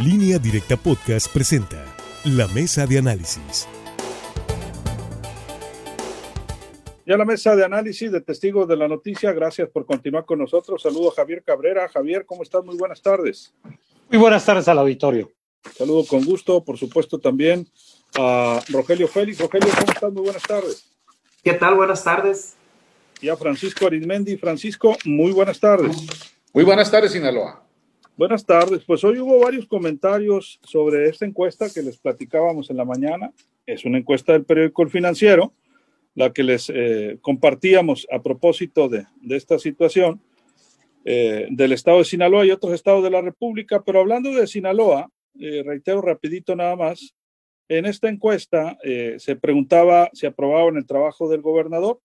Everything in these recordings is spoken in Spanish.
Línea Directa Podcast presenta La Mesa de Análisis. Ya la mesa de análisis de testigos de la noticia. Gracias por continuar con nosotros. Saludo a Javier Cabrera. Javier, ¿cómo estás? Muy buenas tardes. Muy buenas tardes al auditorio. Saludo con gusto, por supuesto, también a Rogelio Félix. Rogelio, ¿cómo estás? Muy buenas tardes. ¿Qué tal? Buenas tardes. Y a Francisco Arizmendi. Francisco, muy buenas tardes. Muy buenas tardes, Sinaloa. Buenas tardes. Pues hoy hubo varios comentarios sobre esta encuesta que les platicábamos en la mañana. Es una encuesta del periódico El Financiero, la que les eh, compartíamos a propósito de, de esta situación eh, del estado de Sinaloa y otros estados de la República. Pero hablando de Sinaloa, eh, reitero rapidito nada más, en esta encuesta se preguntaba si aprobaban el trabajo del gobernador.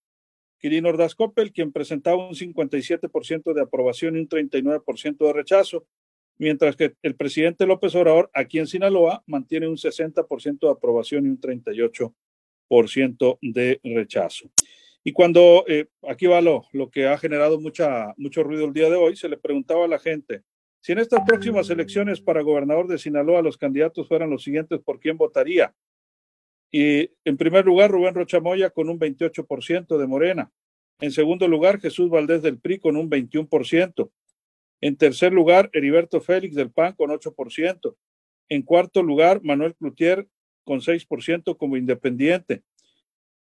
Quirino Ordaz Coppel, quien presentaba un 57% de aprobación y un 39% de rechazo, mientras que el presidente López Obrador aquí en Sinaloa mantiene un 60% de aprobación y un 38% de rechazo. Y cuando, eh, aquí va lo, lo que ha generado mucha, mucho ruido el día de hoy, se le preguntaba a la gente, si en estas próximas elecciones para gobernador de Sinaloa los candidatos fueran los siguientes, ¿por quién votaría? Y en primer lugar, Rubén Rochamoya con un 28% de Morena. En segundo lugar, Jesús Valdés del PRI con un 21%. En tercer lugar, Heriberto Félix del PAN con 8%. En cuarto lugar, Manuel Cloutier con 6% como independiente.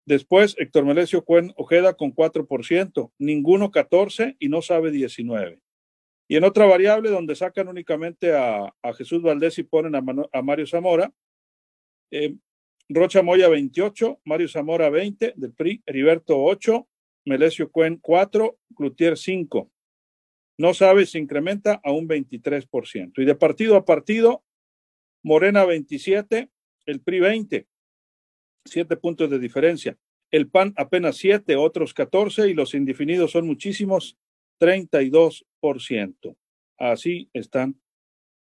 Después, Héctor Melesio Cuen Ojeda con 4%, ninguno 14 y no sabe 19. Y en otra variable donde sacan únicamente a, Jesús Valdés y ponen a, a Mario Zamora, eh, Rocha Moya 28, Mario Zamora 20 del PRI, Heriberto 8, Melesio Cuen 4, Cloutier 5. No sabe se incrementa a un 23%. Y de partido a partido, Morena 27, el PRI 20, 7 puntos de diferencia. El PAN apenas 7, otros 14 y los indefinidos son muchísimos, 32%. Así están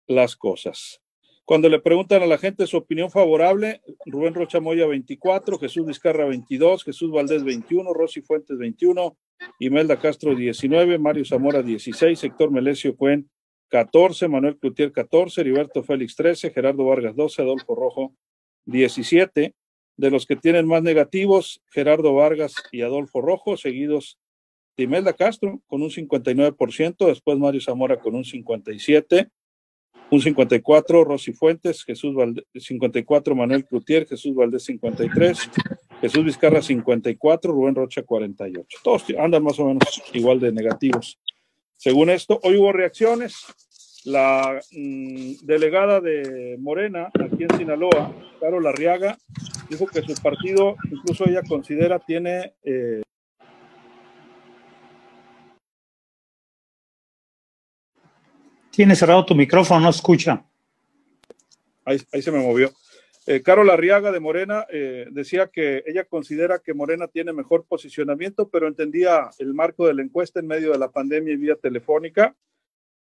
las cosas. Cuando le preguntan a la gente su opinión favorable, Rubén Rocha Moya 24, Jesús Vizcarra 22, Jesús Valdés 21, Rosy Fuentes 21, Imelda Castro 19, Mario Zamora 16, Héctor Melesio Cuen 14, Manuel Cloutier 14, Heriberto Félix 13, Gerardo Vargas 12, Adolfo Rojo 17. De los que tienen más negativos, Gerardo Vargas y Adolfo Rojo, seguidos de Imelda Castro con un 59%, después Mario Zamora con un 57%, un 54, Rosy Fuentes, Jesús Valdés, 54, Manuel Cloutier, Jesús Valdés 53, Jesús Vizcarra 54, Rubén Rocha 48. Todos andan más o menos igual de negativos. Según esto, hoy hubo reacciones. La mmm, delegada de Morena, aquí en Sinaloa, Carol Arriaga, dijo que su partido, incluso ella considera, tiene eh, Tiene cerrado tu micrófono, no escucha. Ahí, ahí se me movió. Eh, Carol Arriaga de Morena eh, decía que ella considera que Morena tiene mejor posicionamiento, pero entendía el marco de la encuesta en medio de la pandemia y vía telefónica.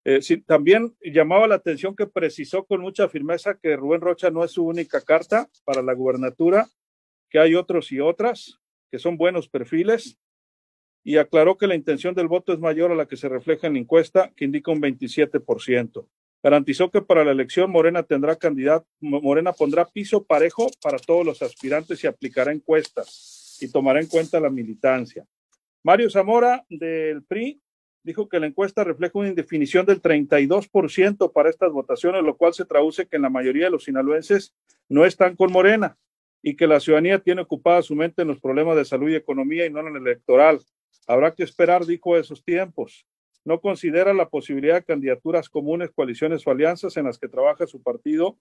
Eh, también llamaba la atención que precisó con mucha firmeza que Rubén Rocha no es su única carta para la gubernatura, que hay otros y otras, que son buenos perfiles, y aclaró que la intención del voto es mayor a la que se refleja en la encuesta, que indica un 27%. Garantizó que para la elección Morena tendrá candidato, Morena pondrá piso parejo para todos los aspirantes y aplicará encuestas y tomará en cuenta la militancia. Mario Zamora del PRI dijo que la encuesta refleja una indefinición del 32% para estas votaciones, lo cual se traduce que en la mayoría de los sinaloenses no están con Morena y que la ciudadanía tiene ocupada su mente en los problemas de salud y economía y no en el electoral. Habrá que esperar, dijo, esos tiempos. No considera la posibilidad de candidaturas comunes, coaliciones o alianzas en las que trabaja su partido.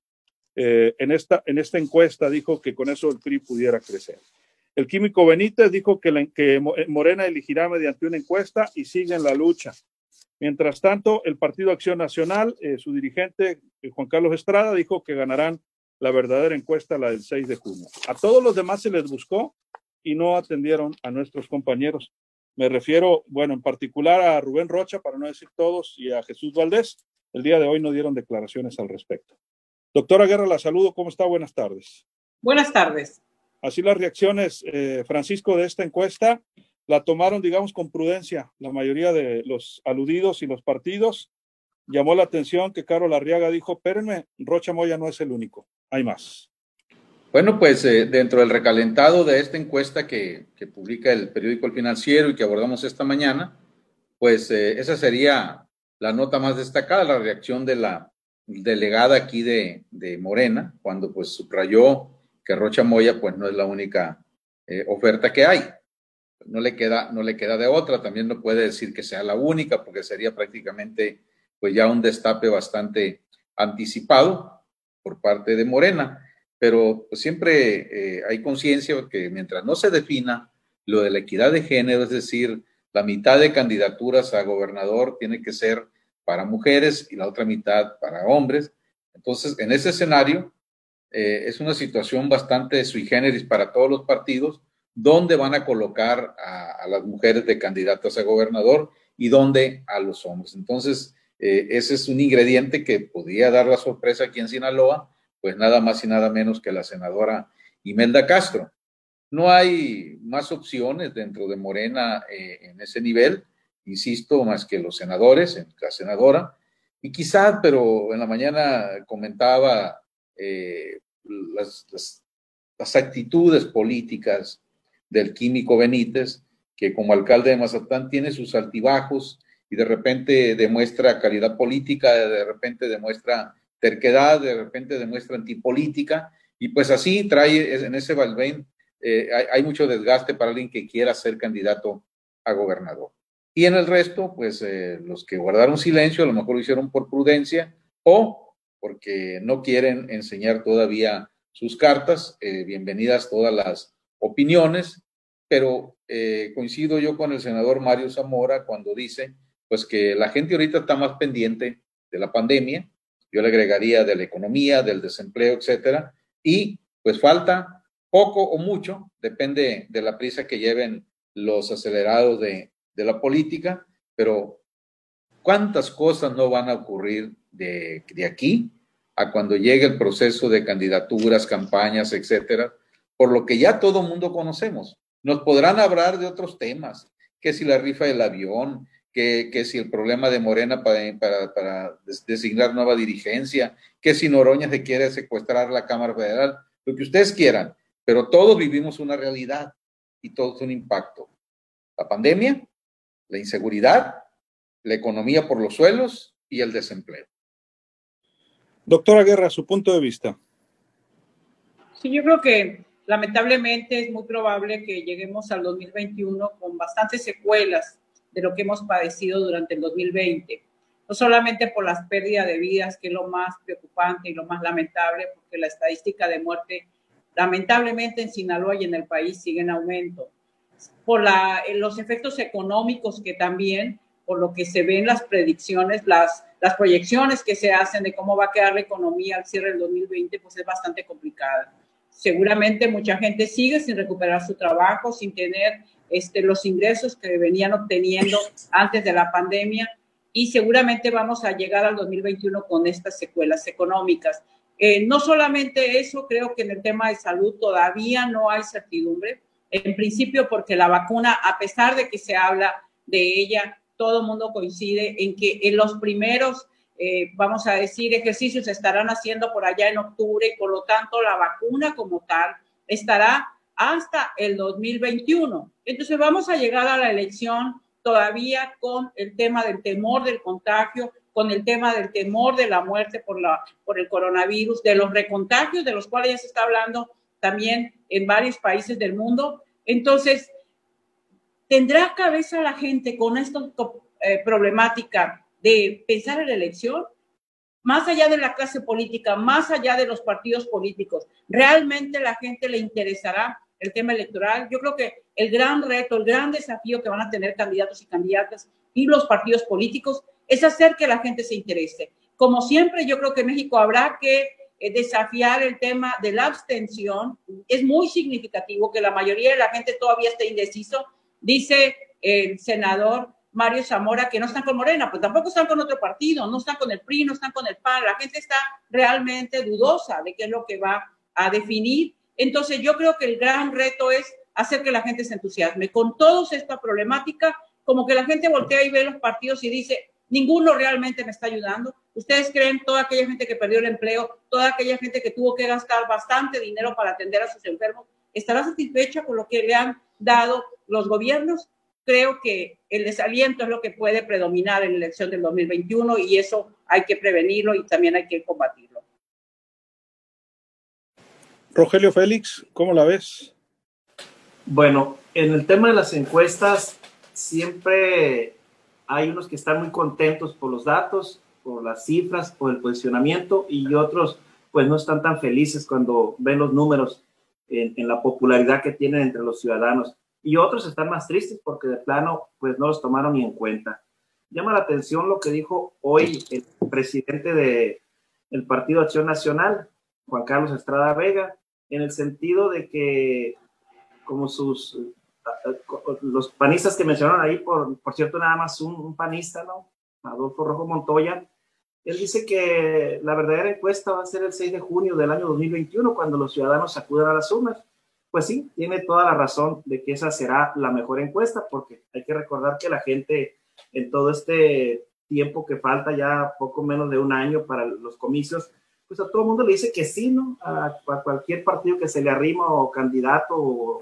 Eh, en, esta, en esta encuesta dijo que con eso el PRI pudiera crecer. El químico Benítez dijo que, que Morena elegirá mediante una encuesta y sigue en la lucha. Mientras tanto, el Partido Acción Nacional, eh, su dirigente eh, Juan Carlos Estrada, dijo que ganarán la verdadera encuesta, la del 6 de junio. A todos los demás se les buscó y no atendieron a nuestros compañeros. Me refiero, bueno, en particular a Rubén Rocha, para no decir todos, y a Jesús Valdés. El día de hoy no dieron declaraciones al respecto. Doctora Guerra, la saludo. ¿Cómo está? Buenas tardes. Buenas tardes. Así las reacciones, eh, Francisco, de esta encuesta la tomaron, digamos, con prudencia la mayoría de los aludidos y los partidos. llamó la atención que Carol Arriaga dijo, espérenme, Rocha Moya no es el único, hay más. Bueno, pues eh, dentro del recalentado de esta encuesta que, publica el periódico El Financiero y que abordamos esta mañana, pues eh, esa sería la nota más destacada, la reacción de la delegada aquí de, de Morena, cuando pues subrayó que Rocha Moya pues no es la única eh, oferta que hay. No le, queda, no le queda de otra, también no puede decir que sea la única, porque sería prácticamente pues ya un destape bastante anticipado por parte de Morena pero siempre eh, hay conciencia que mientras no se defina lo de la equidad de género, es decir, la mitad de candidaturas a gobernador tiene que ser para mujeres y la otra mitad para hombres. Entonces, en ese escenario, eh, es una situación bastante sui generis para todos los partidos, dónde van a colocar a, las mujeres de candidatas a gobernador y dónde a los hombres. Entonces, eh, ese es un ingrediente que podría dar la sorpresa aquí en Sinaloa, pues nada más y nada menos que la senadora Imelda Castro. No hay más opciones dentro de Morena eh, en ese nivel, insisto, más que los senadores, la senadora. Y quizá, pero en la mañana comentaba eh, las, las, actitudes políticas del químico Benítez, que como alcalde de Mazatán tiene sus altibajos y de repente demuestra calidad política, de repente demuestra terquedad, de repente demuestra antipolítica, y pues así trae en ese Valvain, eh, hay, mucho desgaste para alguien que quiera ser candidato a gobernador. Y en el resto, pues eh, los que guardaron silencio a lo mejor lo hicieron por prudencia o porque no quieren enseñar todavía sus cartas. Eh, bienvenidas todas las opiniones, pero coincido yo con el senador Mario Zamora cuando dice pues que la gente ahorita está más pendiente de la pandemia, yo le agregaría de la economía, del desempleo, etcétera, y pues falta poco o mucho, depende de la prisa que lleven los acelerados de, de la política, pero ¿cuántas cosas no van a ocurrir de, de aquí a cuando llegue el proceso de candidaturas, campañas, etcétera? Por lo que ya todo mundo conocemos. Nos podrán hablar de otros temas, que si la rifa del avión, que, si el problema de Morena para, para, designar nueva dirigencia, que si Noroña se quiere secuestrar la Cámara Federal, lo que ustedes quieran, pero todos vivimos una realidad y todo es un impacto. La pandemia, la inseguridad, la economía por los suelos y el desempleo. Doctora Guerra, su punto de vista. Sí, yo creo que lamentablemente es muy probable que lleguemos al 2021 con bastantes secuelas de lo que hemos padecido durante el 2020. No solamente por las pérdidas de vidas, que es lo más preocupante y lo más lamentable, porque la estadística de muerte lamentablemente en Sinaloa y en el país sigue en aumento. Por la, los efectos económicos que también, por lo que se ven las predicciones, las, las proyecciones que se hacen de cómo va a quedar la economía al cierre del 2020, pues es bastante complicada. Seguramente mucha gente sigue sin recuperar su trabajo, sin tener este, los ingresos que venían obteniendo antes de la pandemia y seguramente vamos a llegar al 2021 con estas secuelas económicas. Eh, no solamente eso, creo que en el tema de salud todavía no hay certidumbre. En principio, porque la vacuna, a pesar de que se habla de ella, todo el mundo coincide en que en los primeros, eh, vamos a decir, ejercicios estarán haciendo por allá en octubre y por lo tanto la vacuna como tal estará hasta el 2021. Entonces vamos a llegar a la elección todavía con el tema del temor del contagio, con el tema del temor de la muerte por, la, por el coronavirus, de los recontagios de los cuales ya se está hablando también en varios países del mundo. Entonces, ¿tendrá cabeza la gente con esta eh, problemática de pensar en la elección? Más allá de la clase política, más allá de los partidos políticos, ¿realmente la gente le interesará el tema electoral. Yo creo que el gran reto, el gran desafío que van a tener candidatos y candidatas y los partidos políticos es hacer que la gente se interese. Como siempre, yo creo que en México habrá que eh, desafiar el tema de la abstención. Es muy significativo que la mayoría de la gente todavía esté indeciso. Dice el senador Mario Zamora que no están con Morena, pues tampoco están con otro partido, no están con el PRI, no están con el PAN. La gente está realmente dudosa de qué es lo que va a definir entonces yo creo que el gran reto es hacer que la gente se entusiasme. Con toda esta problemática, como que la gente voltea y ve los partidos y dice, ninguno realmente me está ayudando. ¿Ustedes creen toda aquella gente que perdió el empleo, toda aquella gente que tuvo que gastar bastante dinero para atender a sus enfermos, estará satisfecha con lo que le han dado los gobiernos? Creo que el desaliento es lo que puede predominar en la elección del 2021 y eso hay que prevenirlo y también hay que combatirlo. Rogelio Félix, ¿cómo la ves? Bueno, en el tema de las encuestas, siempre hay unos que están muy contentos por los datos, por las cifras, por el posicionamiento y otros pues no están tan felices cuando ven los números en, en, la popularidad que tienen entre los ciudadanos. Y otros están más tristes porque de plano pues no los tomaron ni en cuenta. Llama la atención lo que dijo hoy el presidente del el Partido Acción Nacional, Juan Carlos Estrada Vega, en el sentido de que como sus los panistas que mencionaron ahí, por, por cierto, nada más un, un, panista, ¿no? Adolfo Rojo Montoya, él dice que la verdadera encuesta va a ser el 6 de junio del año 2021, cuando los ciudadanos acudan a las urnas. Pues sí, tiene toda la razón de que esa será la mejor encuesta, porque hay que recordar que la gente en todo este tiempo que falta, ya poco menos de un año para los comicios, pues a todo el mundo le dice que sí, ¿no? A, cualquier partido que se le arrima o candidato o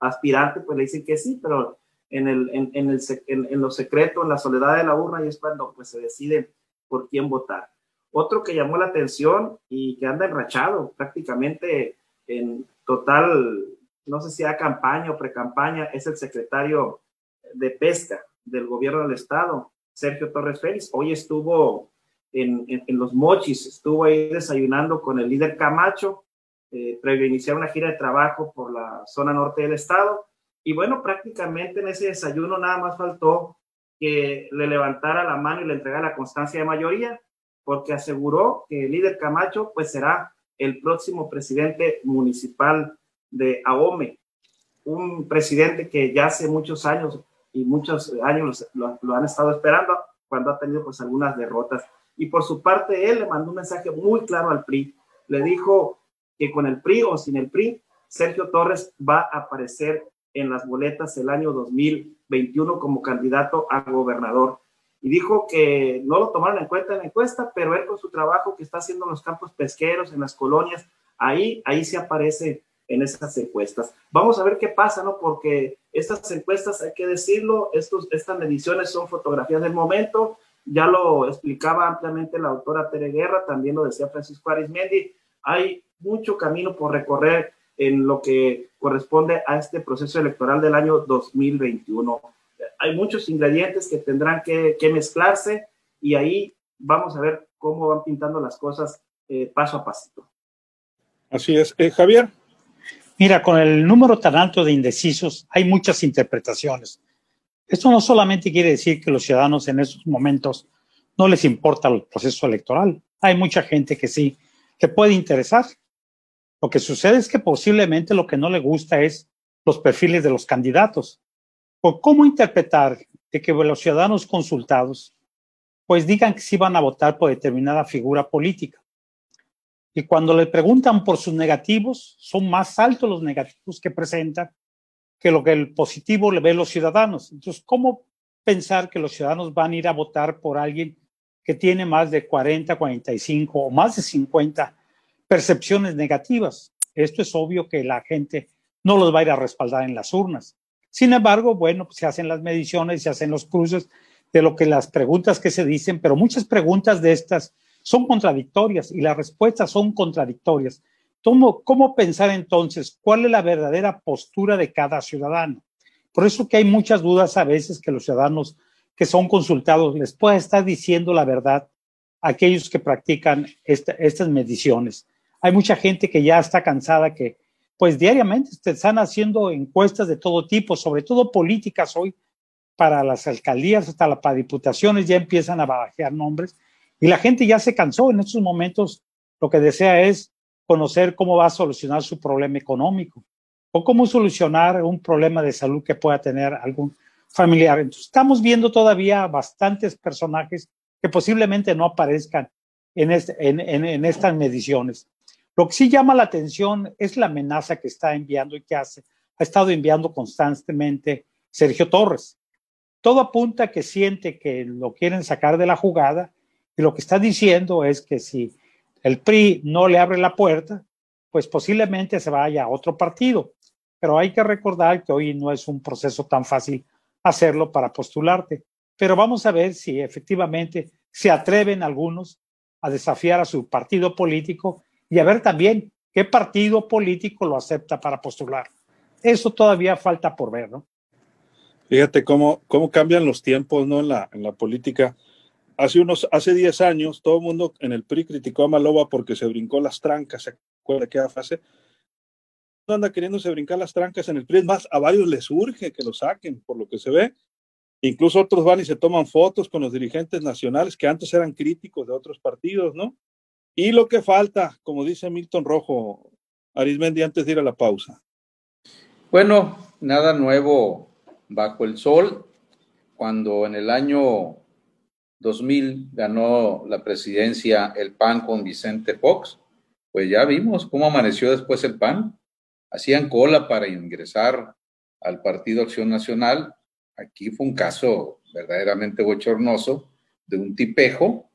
aspirante, pues le dicen que sí, pero en, el, en, en, el, en, lo secreto, en la soledad de la urna, y es cuando pues, se decide por quién votar. Otro que llamó la atención y que anda enrachado prácticamente en total, no sé si a campaña o pre-campaña, es el secretario de Pesca del gobierno del estado, Sergio Torres Félix. Hoy estuvo en, los mochis, estuvo ahí desayunando con el líder Camacho, eh, previo a iniciar una gira de trabajo por la zona norte del estado. Y bueno, prácticamente en ese desayuno nada más faltó que le levantara la mano y le entregara la constancia de mayoría, porque aseguró que el líder Camacho pues será el próximo presidente municipal de Ahome, un presidente que ya hace muchos años y muchos años lo, lo han estado esperando cuando ha tenido pues algunas derrotas. Y por su parte, él le mandó un mensaje muy claro al PRI. Le dijo que con el PRI o sin el PRI, Sergio Torres va a aparecer en las boletas el año 2021 como candidato a gobernador. Y dijo que no lo tomaron en cuenta en la encuesta, pero él con su trabajo que está haciendo en los campos pesqueros, en las colonias, ahí, ahí se aparece en esas encuestas. Vamos a ver qué pasa, ¿no? Porque estas encuestas, hay que decirlo, estos, estas mediciones son fotografías del momento, ya lo explicaba ampliamente la autora Tere Guerra, también lo decía Francisco Arismendi, hay mucho camino por recorrer en lo que corresponde a este proceso electoral del año 2021. Hay muchos ingredientes que tendrán que, que mezclarse y ahí vamos a ver cómo van pintando las cosas eh, paso a pasito. Así es. Eh, Javier. Mira, con el número tan alto de indecisos hay muchas interpretaciones. Esto no solamente quiere decir que los ciudadanos en estos momentos no les importa el proceso electoral. Hay mucha gente que sí, que puede interesar. Lo que sucede es que posiblemente lo que no le gusta es los perfiles de los candidatos. ¿O cómo interpretar de que los ciudadanos consultados pues digan que sí van a votar por determinada figura política? Y cuando le preguntan por sus negativos, son más altos los negativos que presentan que lo que el positivo le ve los ciudadanos. Entonces, ¿cómo pensar que los ciudadanos van a ir a votar por alguien que tiene más de 40, 45 o más de 50 percepciones negativas. Esto es obvio que la gente no los va a ir a respaldar en las urnas. Sin embargo, bueno, pues se hacen las mediciones, se hacen los cruces de lo que las preguntas que se dicen, pero muchas preguntas de estas son contradictorias y las respuestas son contradictorias. ¿Cómo, ¿Cómo pensar entonces cuál es la verdadera postura de cada ciudadano? Por eso que hay muchas dudas a veces que los ciudadanos que son consultados les pueda estar diciendo la verdad a aquellos que practican esta, estas mediciones hay mucha gente que ya está cansada que pues diariamente están haciendo encuestas de todo tipo, sobre todo políticas hoy para las alcaldías, hasta la, para diputaciones ya empiezan a barajear nombres y la gente ya se cansó en estos momentos, lo que desea es conocer cómo va a solucionar su problema económico o cómo solucionar un problema de salud que pueda tener algún familiar. Entonces, estamos viendo todavía bastantes personajes que posiblemente no aparezcan en, este, en estas mediciones. Lo que sí llama la atención es la amenaza que está enviando y que hace, ha estado enviando constantemente Sergio Torres. todo apunta que siente que lo quieren sacar de la jugada y lo que está diciendo es que si el PRI no le abre la puerta, pues posiblemente se vaya a otro partido. Pero hay que recordar que hoy no es un proceso tan fácil hacerlo para postularte. Pero vamos a ver si efectivamente se atreven algunos a desafiar a su partido político y a ver también qué partido político lo acepta para postular. Eso todavía falta por ver, ¿no? Fíjate cómo, cómo cambian los tiempos, ¿no? En la, en la política. Hace unos, hace 10 años, todo el mundo en el PRI criticó a Maloba porque se brincó las trancas, ¿se acuerda qué fase? No anda queriéndose brincar las trancas en el PRI, es más, a varios les urge que lo saquen, por lo que se ve. Incluso otros van y se toman fotos con los dirigentes nacionales que antes eran críticos de otros partidos, ¿no? Y lo que falta, como dice Milton Rojo, Arismendi, antes de ir a la pausa. Bueno, nada nuevo bajo el sol. Cuando en el año 2000 ganó la presidencia el PAN con Vicente Fox, pues ya vimos cómo amaneció después el PAN. Hacían cola para ingresar al Partido Acción Nacional. Aquí fue un caso verdaderamente bochornoso de un tipejo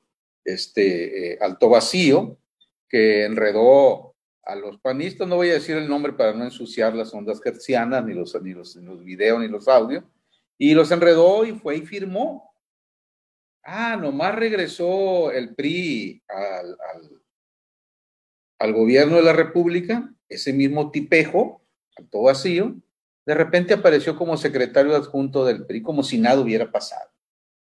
este, eh, alto vacío que enredó a los panistas, no voy a decir el nombre para no ensuciar las ondas gercianas, ni los, ni los, los videos, ni los audios, y los enredó y fue y firmó. Ah, nomás regresó el PRI al, al, al gobierno de la República, ese mismo tipejo, alto vacío, de repente apareció como secretario adjunto del PRI, como si nada hubiera pasado.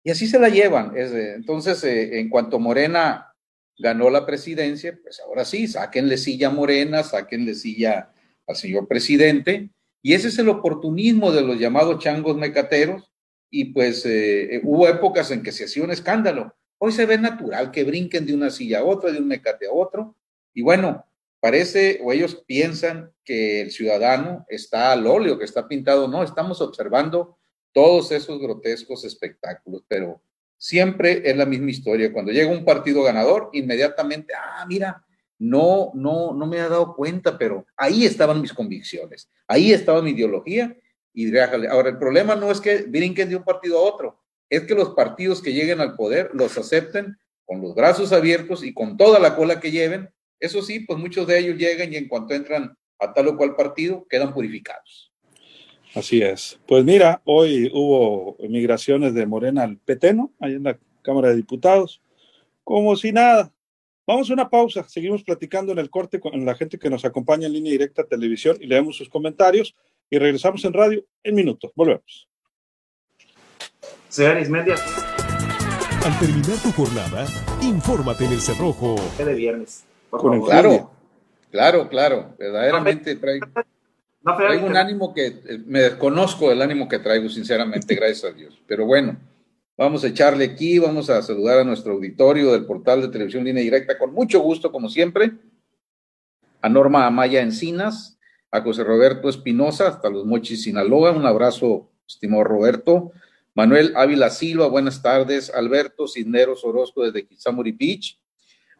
Y así se la llevan. Entonces, eh, en cuanto Morena ganó la presidencia, pues ahora sí, sáquenle silla a Morena, sáquenle silla al señor presidente. Y ese es el oportunismo de los llamados changos mecateros. Y pues eh, eh, hubo épocas en que se hacía un escándalo. Hoy se ve natural que brinquen de una silla a otra, de un mecate a otro. Y bueno, parece o ellos piensan que el ciudadano está al óleo, que está pintado. No, estamos observando todos esos grotescos espectáculos, pero siempre es la misma historia. Cuando llega un partido ganador, inmediatamente, ah, mira, no, no, no me ha dado cuenta, pero ahí estaban mis convicciones, ahí estaba mi ideología y Ahora, el problema no es que brinquen de un partido a otro, es que los partidos que lleguen al poder los acepten con los brazos abiertos y con toda la cola que lleven. Eso sí, pues muchos de ellos llegan y en cuanto entran a tal o cual partido, quedan purificados. Así es. Pues mira, hoy hubo migraciones de Morena al Peteno, ahí en la Cámara de Diputados, como si nada. Vamos a una pausa, seguimos platicando en el corte con la gente que nos acompaña en línea directa a televisión y leemos sus comentarios y regresamos en radio en minutos. Volvemos. Señores, media. Al terminar tu jornada, infórmate en el Cerrojo. De viernes. claro, claro, claro. Verdaderamente trae traigo un ánimo que eh, me desconozco del ánimo que traigo, sinceramente, gracias a Dios. Pero bueno, vamos a echarle aquí, vamos a saludar a nuestro auditorio del portal de televisión línea directa con mucho gusto, como siempre. A Norma Amaya Encinas, a José Roberto Espinosa, hasta los Mochis, Sinaloa. Un abrazo, estimado Roberto. Manuel Ávila Silva, buenas tardes. Alberto Cisneros Orozco desde Kizamuri Beach.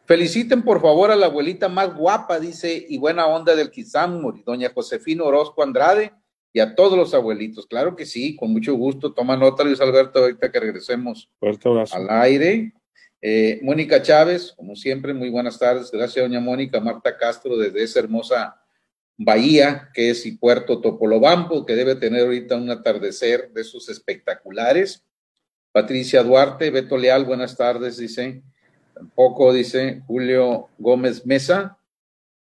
Feliciten por favor a la abuelita más guapa, dice, y buena onda del Kizamuri, doña Josefina Orozco Andrade, y a todos los abuelitos. Claro que sí, con mucho gusto. Toma nota, Luis Alberto, ahorita que regresemos al aire. Eh, Mónica Chávez, como siempre, muy buenas tardes. Gracias, doña Mónica. Marta Castro, desde esa hermosa bahía que es y puerto Topolobampo, que debe tener ahorita un atardecer de esos espectaculares. Patricia Duarte, Beto Leal, buenas tardes, dice. Tampoco dice Julio Gómez Mesa.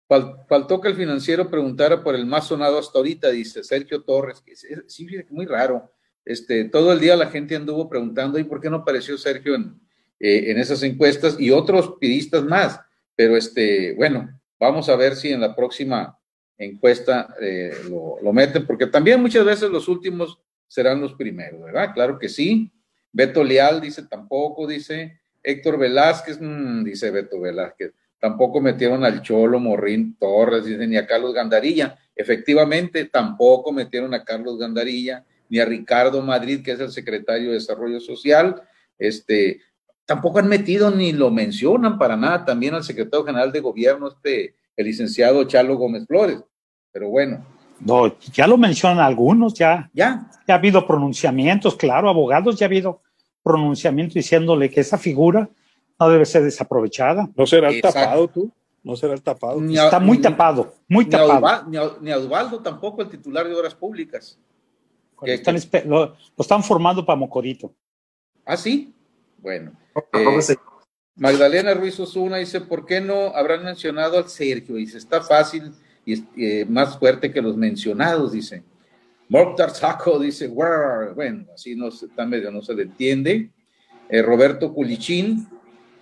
faltó que el financiero preguntara por el más sonado hasta ahorita, dice Sergio Torres. Que sí, muy raro. Este, todo el día la gente anduvo preguntando, ¿y por qué no apareció Sergio en, eh, en esas encuestas? Y otros piristas más. Pero este, bueno, vamos a ver si en la próxima encuesta eh, lo, lo, meten, porque también muchas veces los últimos serán los primeros, ¿verdad? Claro que sí. Beto Leal dice tampoco, dice. Héctor Velázquez, mm, dice Beto Velázquez, tampoco metieron al Cholo Morrín Torres, dice, ni a Carlos Gandarilla. Efectivamente, tampoco metieron a Carlos Gandarilla, ni a Ricardo Madrid, que es el secretario de Desarrollo Social. Este, tampoco han metido ni lo mencionan para nada también al secretario general de gobierno, este, el licenciado Chalo Gómez Flores. Pero bueno, No, ya lo mencionan algunos, ya. Ya. Ya ha habido pronunciamientos, claro, abogados, ya ha habido pronunciamientos diciéndole que esa figura no debe ser desaprovechada. ¿No será el Exacto. tapado tú? ¿No será el tapado? Ni a- Está muy ni- tapado, muy Ni a, tapado. A- ni a Osvaldo tampoco, el titular de Obras Públicas. Lo están, espe- lo, lo están formando para Mocorito. ¿Ah, sí? Bueno. ¿Cómo Eh, Magdalena Ruiz Osuna dice, ¿por qué no habrán mencionado al Sergio? Dice, está fácil y eh, más fuerte que los mencionados, dice. Mortar Saco dice, bueno, así no se, está medio, no se le entiende. Eh, Roberto Culichín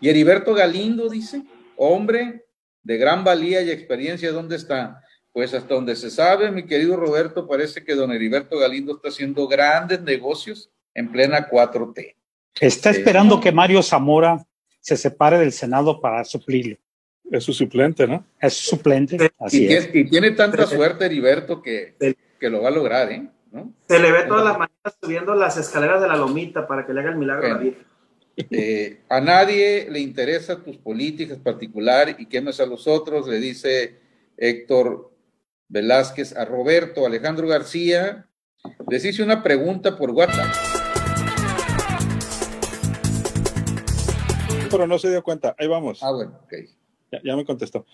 y Heriberto Galindo dice, hombre de gran valía y experiencia, ¿dónde está? Pues hasta donde se sabe, mi querido Roberto, parece que don Heriberto Galindo está haciendo grandes negocios en plena 4T. Está Sí. esperando que Mario Zamora se separe del Senado para suplirlo. Es su suplente, ¿no? Es su suplente, Y así tiene, es. y tiene tanta suerte Heriberto que. Que lo va a lograr, ¿eh? ¿No? Se le ve todas las mañanas subiendo las escaleras de la lomita para que le haga el milagro a la. Virgen. Eh, a nadie le interesa tus políticas particular y quemes a los otros, le dice Héctor Velázquez a Roberto Alejandro García. Les hice una pregunta por WhatsApp. Pero no se dio cuenta. Ahí vamos. Ah, bueno, ok. Ya, ya me contestó.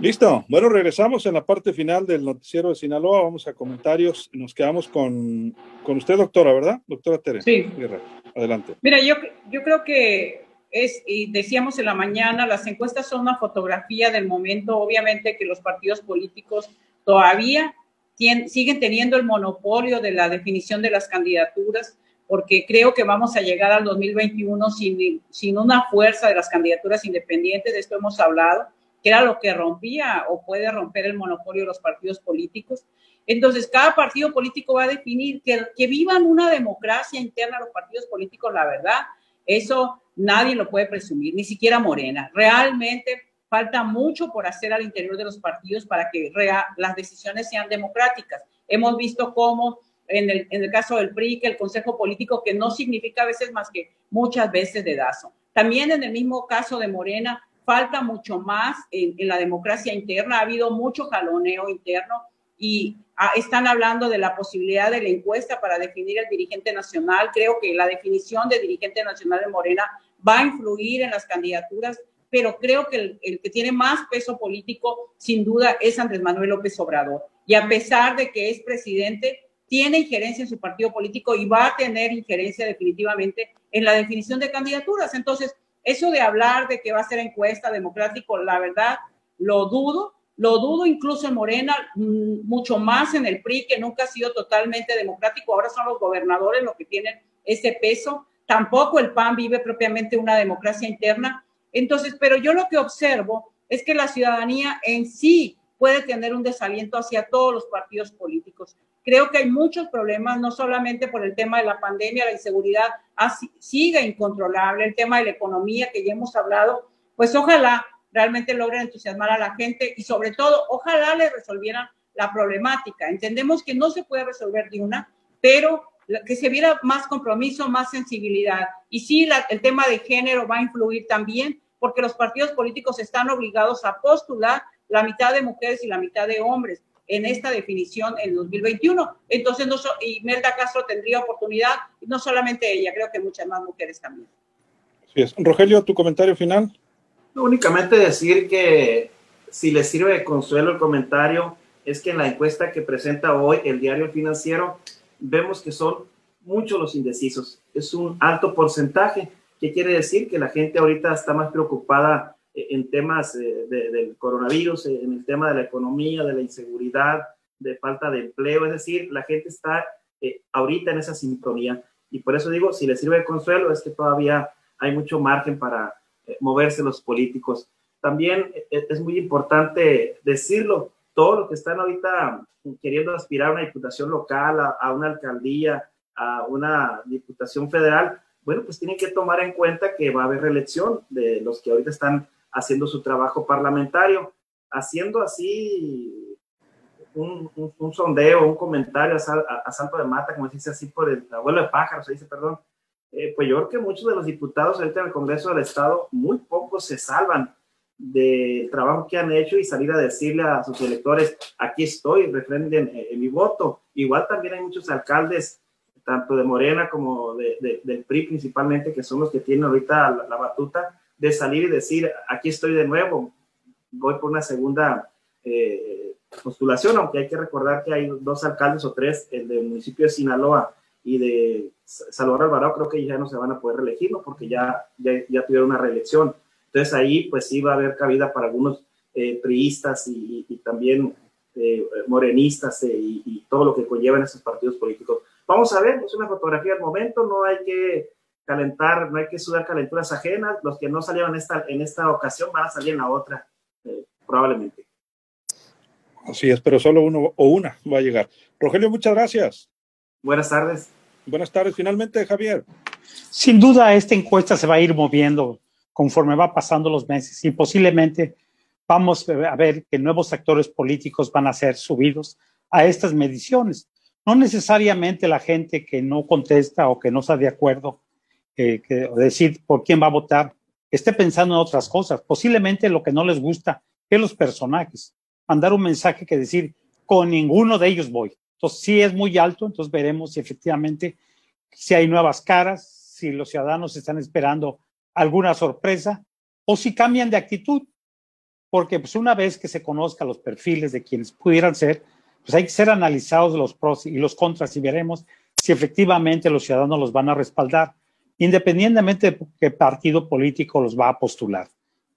Listo. Bueno, regresamos en la parte final del noticiero de Sinaloa. Vamos a comentarios. Nos quedamos con, con usted, doctora, ¿verdad? Doctora Tere. Sí. Guerra. Adelante. Mira, yo, yo creo que es, y decíamos en la mañana, las encuestas son una fotografía del momento. Obviamente que los partidos políticos todavía tien- siguen teniendo el monopolio de la definición de las candidaturas, porque creo que vamos a llegar al 2021 sin, sin una fuerza de las candidaturas independientes, de esto hemos hablado, que era lo que rompía o puede romper el monopolio de los partidos políticos. Entonces, cada partido político va a definir que, que vivan una democracia interna los partidos políticos, la verdad, eso nadie lo puede presumir, ni siquiera Morena. Realmente falta mucho por hacer al interior de los partidos para que las decisiones sean democráticas. Hemos visto cómo en el, en el caso del PRI, que el Consejo Político, que no significa a veces más que muchas veces dedazo. También en el mismo caso de Morena, falta mucho más en, en la democracia interna, ha habido mucho jaloneo interno y ah, están hablando de la posibilidad de la encuesta para definir el dirigente nacional. Creo que la definición de dirigente nacional de Morena va a influir en las candidaturas, pero creo que el, el que tiene más peso político, sin duda, es Andrés Manuel López Obrador. Y a pesar de que es presidente, tiene injerencia en su partido político y va a tener injerencia definitivamente en la definición de candidaturas. Entonces, eso de hablar de que va a ser encuesta democrático, la verdad, lo dudo. Lo dudo incluso en Morena, mm, mucho más en el PRI, que nunca ha sido totalmente democrático. Ahora son los gobernadores los que tienen ese peso. Tampoco el PAN vive propiamente una democracia interna. Entonces, pero yo lo que observo es que la ciudadanía en sí puede tener un desaliento hacia todos los partidos políticos. Creo que hay muchos problemas, no solamente por el tema de la pandemia, la inseguridad así, sigue incontrolable, el tema de la economía que ya hemos hablado, pues ojalá realmente logren entusiasmar a la gente y sobre todo, ojalá le resolvieran la problemática. Entendemos que no se puede resolver de una, pero que se viera más compromiso, más sensibilidad. Y sí, el tema de género va a influir también, porque los partidos políticos están obligados a postular la mitad de mujeres y la mitad de hombres en esta definición en 2021. Entonces, no so, y Melda Castro tendría oportunidad, no solamente ella, creo que muchas más mujeres también. Sí es. Rogelio, tu comentario final. Únicamente decir que si les sirve de consuelo el comentario, es que en la encuesta que presenta hoy el diario Financiero, vemos que son muchos los indecisos. Es un alto porcentaje. ¿Qué quiere decir? Que la gente ahorita está más preocupada en temas de, de, del coronavirus, en el tema de la economía, de la inseguridad, de falta de empleo. Es decir, la gente está eh, ahorita en esa sintonía. Y por eso digo, si les sirve de consuelo, es que todavía hay mucho margen para eh, moverse los políticos. También eh, es muy importante decirlo, todo lo que están ahorita queriendo aspirar a una diputación local, a, a una alcaldía, a una diputación federal, bueno, pues tienen que tomar en cuenta que va a haber reelección de los que ahorita están haciendo su trabajo parlamentario, haciendo así un, sondeo, un comentario a, sal, de mata, como se dice así por el abuelo de pájaros, se dice, perdón. Eh, pues yo creo que muchos de los diputados ahorita en el Congreso del Estado, muy pocos se salvan. del trabajo que han hecho y salir a decirle a sus electores, aquí estoy, refrenden eh, mi voto. Igual también hay muchos alcaldes, tanto de Morena como de, del PRI principalmente, que son los que tienen ahorita la, batuta, de salir y decir, aquí estoy de nuevo, voy por una segunda eh, postulación, aunque hay que recordar que hay dos alcaldes o tres, el del municipio de Sinaloa y de Salvador Alvarado, creo que ya no se van a poder reelegir, porque ya, ya, ya tuvieron una reelección. Entonces ahí pues sí va a haber cabida para algunos eh, priistas y, también eh, morenistas eh, y, todo lo que conllevan esos partidos políticos. Vamos a ver, es una fotografía del momento, no hay que calentar, no hay que sudar calenturas ajenas, los que no salieron en esta, en esta ocasión van a salir en la otra, probablemente. Así es, pero solo uno o una va a llegar. Rogelio, muchas gracias. Buenas tardes. Buenas tardes, finalmente, Javier. Sin duda, esta encuesta se va a ir moviendo conforme va pasando los meses y posiblemente vamos a ver que nuevos actores políticos van a ser subidos a estas mediciones. No necesariamente la gente que no contesta o que no está de acuerdo, eh, que, decir por quién va a votar, esté pensando en otras cosas. Posiblemente lo que no les gusta es los personajes. Mandar un mensaje que decir, con ninguno de ellos voy. Entonces, si es muy alto, entonces veremos si efectivamente si hay nuevas caras, si los ciudadanos están esperando alguna sorpresa o si cambian de actitud, porque pues una vez que se conozca los perfiles de quienes pudieran ser, pues hay que ser analizados los pros y los contras y veremos si efectivamente los ciudadanos los van a respaldar, independientemente de qué partido político los va a postular.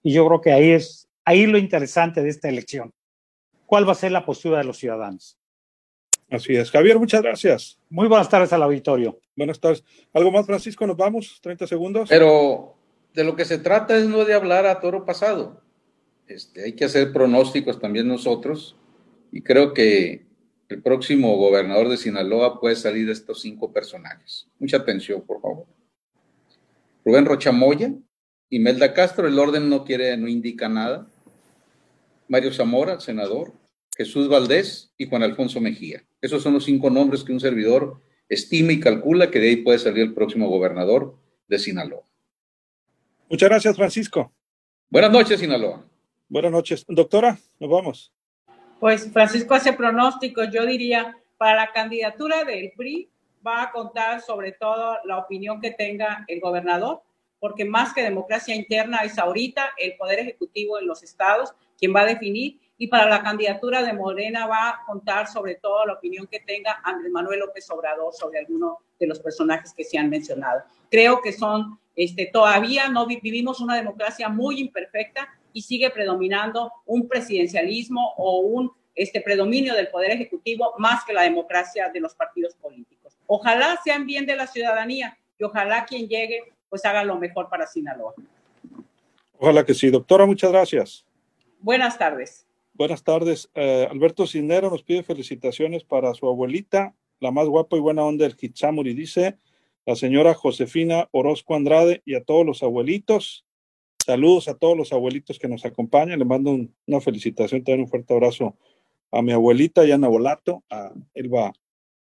Y yo creo que ahí es ahí lo interesante de esta elección. ¿Cuál va a ser la postura de los ciudadanos? Así es. Javier, muchas gracias. Muy buenas tardes al auditorio. Buenas tardes. ¿Algo más, Francisco? Nos vamos, 30 segundos. Pero de lo que se trata es no de hablar a toro pasado. Este, hay que hacer pronósticos también nosotros y creo que el próximo gobernador de Sinaloa puede salir de estos cinco personajes. Mucha atención, por favor. Rubén Rochamoya, Imelda Castro, el orden no quiere, no indica nada. Mario Zamora, senador. Jesús Valdés y Juan Alfonso Mejía. Esos son los cinco nombres que un servidor estima y calcula que de ahí puede salir el próximo gobernador de Sinaloa. Muchas gracias, Francisco. Buenas noches, Sinaloa. Buenas noches. Doctora, nos vamos. Pues Francisco hace pronósticos. Yo diría, para la candidatura del PRI va a contar sobre todo la opinión que tenga el gobernador, porque más que democracia interna es ahorita el Poder Ejecutivo en los estados quien va a definir. Y para la candidatura de Morena va a contar sobre todo la opinión que tenga Andrés Manuel López Obrador sobre alguno de los personajes que se han mencionado. Creo que son este, todavía no vivimos una democracia muy imperfecta y sigue predominando un presidencialismo o un este predominio del poder ejecutivo más que la democracia de los partidos políticos. Ojalá sean bien de la ciudadanía y ojalá quien llegue pues haga lo mejor para Sinaloa. Ojalá que sí. Doctora, muchas gracias. Buenas tardes. Buenas tardes. Eh, Alberto Cisnero nos pide felicitaciones para su abuelita, la más guapa y buena onda del y dice, la señora Josefina Orozco Andrade y a todos los abuelitos. Saludos a todos los abuelitos que nos acompañan. Le mando una felicitación, también un fuerte abrazo a mi abuelita Yana Volato, a Elba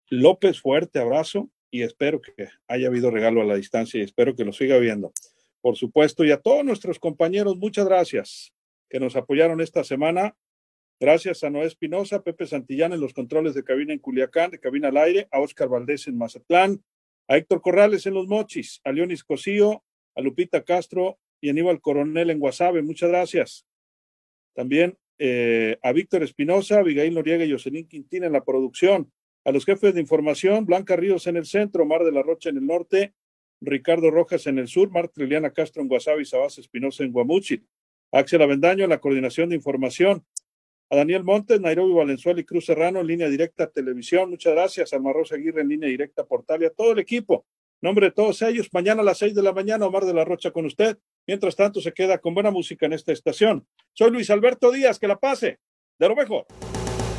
López, fuerte abrazo y espero que haya habido regalo a la distancia y espero que lo siga viendo. Por supuesto, y a todos nuestros compañeros, muchas gracias que nos apoyaron esta semana. Gracias a Noé Espinosa, Pepe Santillán en los controles de cabina en Culiacán, de cabina al aire, a Oscar Valdés en Mazatlán, a Héctor Corrales en Los Mochis, a Leonis Cosío, a Lupita Castro y Aníbal Coronel en Guasave. Muchas gracias. También eh, a Víctor Espinosa, Abigail Noriega y Jocelyn Quintín en la producción. A los jefes de información, Blanca Ríos en el centro, Mar de la Rocha en el norte, Ricardo Rojas en el sur, Marta Liliana Castro en Guasave y Sabas Espinosa en Guamuchil. Axel Avendaño en la coordinación de información. A Daniel Montes, Nairobi Valenzuela y Cruz Serrano en línea directa televisión. Muchas gracias. A Rosa Aguirre en línea directa portal y a todo el equipo. nombre de todos ellos, mañana a las seis de la mañana, Omar de la Rocha con usted. Mientras tanto, se queda con buena música en esta estación. Soy Luis Alberto Díaz, que la pase. De lo mejor.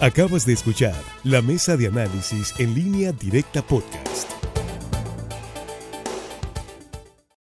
Acabas de escuchar la mesa de análisis en línea directa podcast.